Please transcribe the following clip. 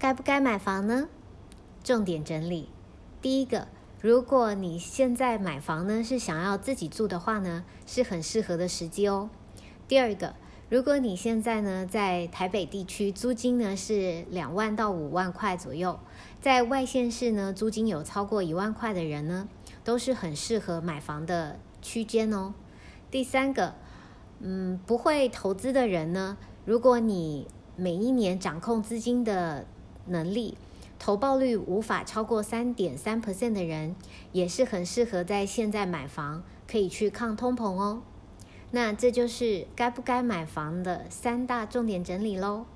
该不该买房呢？重点整理：第一个，如果你现在买房呢是想要自己住的话呢，是很适合的时机哦。第二个，如果你现在呢在台北地区租金呢是两万到五万块左右，在外县市呢租金有超过一万块的人呢，都是很适合买房的区间哦。第三个，嗯，不会投资的人呢，如果你每一年掌控资金的能力，投报率无法超过三点三 percent 的人，也是很适合在现在买房，可以去抗通膨哦。那这就是该不该买房的三大重点整理喽。